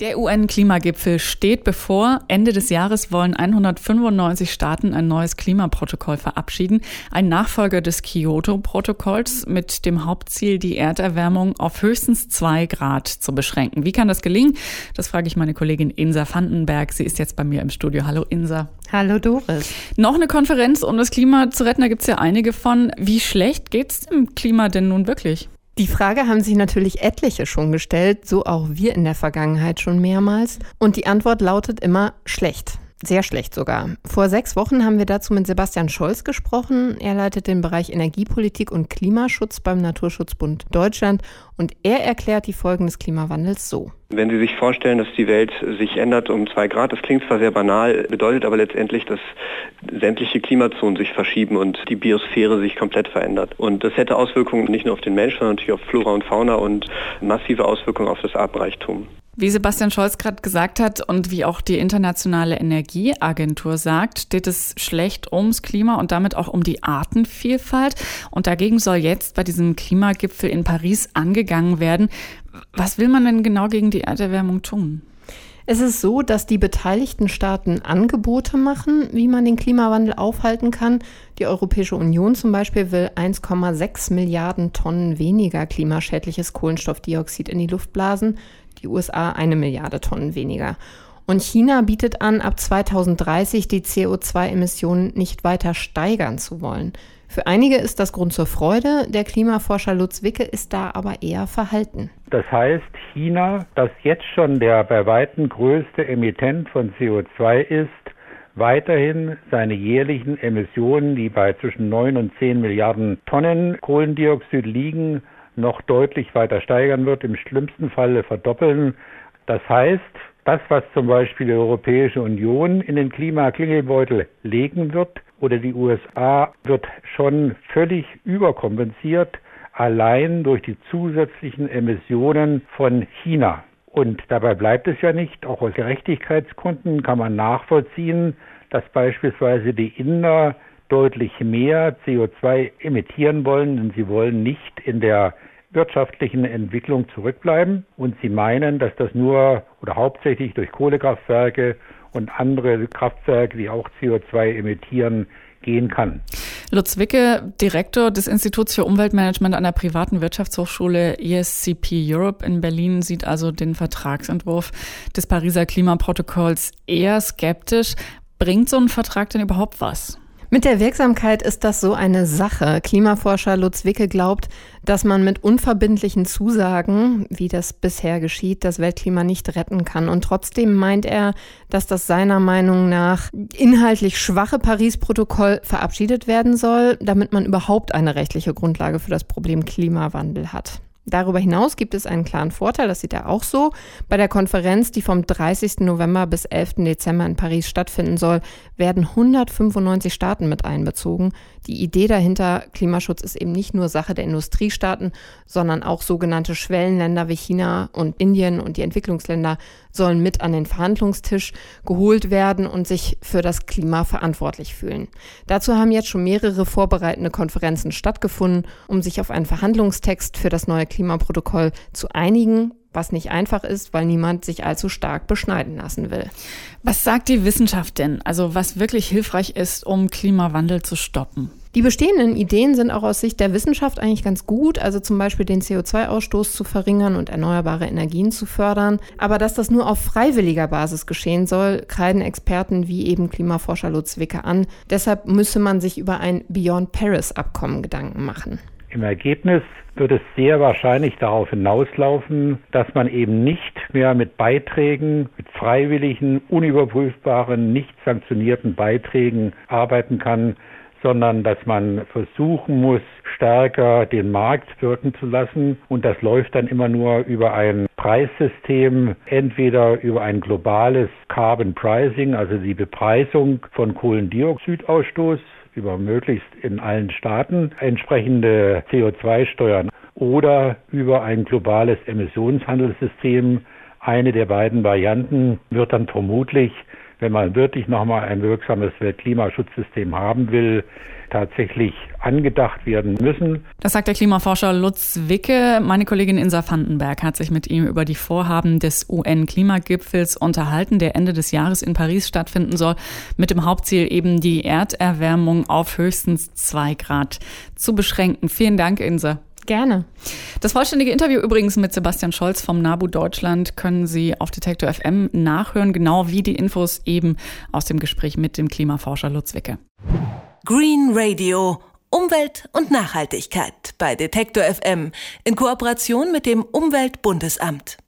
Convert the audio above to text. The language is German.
Der UN-Klimagipfel steht bevor. Ende des Jahres wollen 195 Staaten ein neues Klimaprotokoll verabschieden. Ein Nachfolger des Kyoto-Protokolls mit dem Hauptziel, die Erderwärmung auf höchstens zwei Grad zu beschränken. Wie kann das gelingen? Das frage ich meine Kollegin Insa Vandenberg. Sie ist jetzt bei mir im Studio. Hallo Insa. Hallo Doris. Noch eine Konferenz, um das Klima zu retten. Da gibt es ja einige von. Wie schlecht geht es dem Klima denn nun wirklich? Die Frage haben sich natürlich etliche schon gestellt, so auch wir in der Vergangenheit schon mehrmals. Und die Antwort lautet immer schlecht. Sehr schlecht sogar. Vor sechs Wochen haben wir dazu mit Sebastian Scholz gesprochen. Er leitet den Bereich Energiepolitik und Klimaschutz beim Naturschutzbund Deutschland und er erklärt die Folgen des Klimawandels so. Wenn Sie sich vorstellen, dass die Welt sich ändert um zwei Grad, das klingt zwar sehr banal, bedeutet aber letztendlich, dass sämtliche Klimazonen sich verschieben und die Biosphäre sich komplett verändert. Und das hätte Auswirkungen nicht nur auf den Menschen, sondern natürlich auf Flora und Fauna und massive Auswirkungen auf das Artenreichtum. Wie Sebastian Scholz gerade gesagt hat und wie auch die Internationale Energieagentur sagt, steht es schlecht ums Klima und damit auch um die Artenvielfalt. Und dagegen soll jetzt bei diesem Klimagipfel in Paris angegangen werden. Was will man denn genau gegen die Erderwärmung tun? Es ist so, dass die beteiligten Staaten Angebote machen, wie man den Klimawandel aufhalten kann. Die Europäische Union zum Beispiel will 1,6 Milliarden Tonnen weniger klimaschädliches Kohlenstoffdioxid in die Luft blasen die USA eine Milliarde Tonnen weniger. Und China bietet an, ab 2030 die CO2-Emissionen nicht weiter steigern zu wollen. Für einige ist das Grund zur Freude, der Klimaforscher Lutz Wicke ist da aber eher verhalten. Das heißt, China, das jetzt schon der bei weitem größte Emittent von CO2 ist, weiterhin seine jährlichen Emissionen, die bei zwischen 9 und 10 Milliarden Tonnen Kohlendioxid liegen, noch deutlich weiter steigern wird, im schlimmsten Falle verdoppeln. Das heißt, das, was zum Beispiel die Europäische Union in den Klimaklingelbeutel legen wird oder die USA, wird schon völlig überkompensiert, allein durch die zusätzlichen Emissionen von China. Und dabei bleibt es ja nicht. Auch aus Gerechtigkeitsgründen kann man nachvollziehen, dass beispielsweise die Inder deutlich mehr CO2 emittieren wollen, denn sie wollen nicht in der wirtschaftlichen Entwicklung zurückbleiben und sie meinen, dass das nur oder hauptsächlich durch Kohlekraftwerke und andere Kraftwerke, die auch CO2 emittieren, gehen kann. Lutz Wicke, Direktor des Instituts für Umweltmanagement an der privaten Wirtschaftshochschule ESCP Europe in Berlin, sieht also den Vertragsentwurf des Pariser Klimaprotokolls eher skeptisch. Bringt so ein Vertrag denn überhaupt was? Mit der Wirksamkeit ist das so eine Sache. Klimaforscher Lutz Wicke glaubt, dass man mit unverbindlichen Zusagen, wie das bisher geschieht, das Weltklima nicht retten kann. Und trotzdem meint er, dass das seiner Meinung nach inhaltlich schwache Paris-Protokoll verabschiedet werden soll, damit man überhaupt eine rechtliche Grundlage für das Problem Klimawandel hat. Darüber hinaus gibt es einen klaren Vorteil, das sieht er auch so. Bei der Konferenz, die vom 30. November bis 11. Dezember in Paris stattfinden soll, werden 195 Staaten mit einbezogen. Die Idee dahinter, Klimaschutz ist eben nicht nur Sache der Industriestaaten, sondern auch sogenannte Schwellenländer wie China und Indien und die Entwicklungsländer sollen mit an den Verhandlungstisch geholt werden und sich für das Klima verantwortlich fühlen. Dazu haben jetzt schon mehrere vorbereitende Konferenzen stattgefunden, um sich auf einen Verhandlungstext für das neue Klimaprotokoll zu einigen was nicht einfach ist, weil niemand sich allzu stark beschneiden lassen will. Was sagt die Wissenschaft denn? Also was wirklich hilfreich ist, um Klimawandel zu stoppen? Die bestehenden Ideen sind auch aus Sicht der Wissenschaft eigentlich ganz gut, also zum Beispiel den CO2-Ausstoß zu verringern und erneuerbare Energien zu fördern. Aber dass das nur auf freiwilliger Basis geschehen soll, kreiden Experten wie eben Klimaforscher Lutz Wicke an. Deshalb müsse man sich über ein Beyond Paris-Abkommen Gedanken machen. Im Ergebnis wird es sehr wahrscheinlich darauf hinauslaufen, dass man eben nicht mehr mit Beiträgen, mit freiwilligen, unüberprüfbaren, nicht sanktionierten Beiträgen arbeiten kann, sondern dass man versuchen muss, stärker den Markt wirken zu lassen. Und das läuft dann immer nur über ein Preissystem, entweder über ein globales Carbon Pricing, also die Bepreisung von Kohlendioxidausstoß, über möglichst in allen Staaten entsprechende CO2-Steuern oder über ein globales Emissionshandelssystem. Eine der beiden Varianten wird dann vermutlich wenn man wirklich nochmal ein wirksames Weltklimaschutzsystem haben will, tatsächlich angedacht werden müssen. Das sagt der Klimaforscher Lutz Wicke. Meine Kollegin Insa Vandenberg hat sich mit ihm über die Vorhaben des UN-Klimagipfels unterhalten, der Ende des Jahres in Paris stattfinden soll, mit dem Hauptziel eben die Erderwärmung auf höchstens zwei Grad zu beschränken. Vielen Dank, Insa. Gerne. Das vollständige Interview übrigens mit Sebastian Scholz vom NABU Deutschland können Sie auf Detektor FM nachhören, genau wie die Infos eben aus dem Gespräch mit dem Klimaforscher Lutz Wicke. Green Radio. Umwelt und Nachhaltigkeit bei Detektor FM in Kooperation mit dem Umweltbundesamt.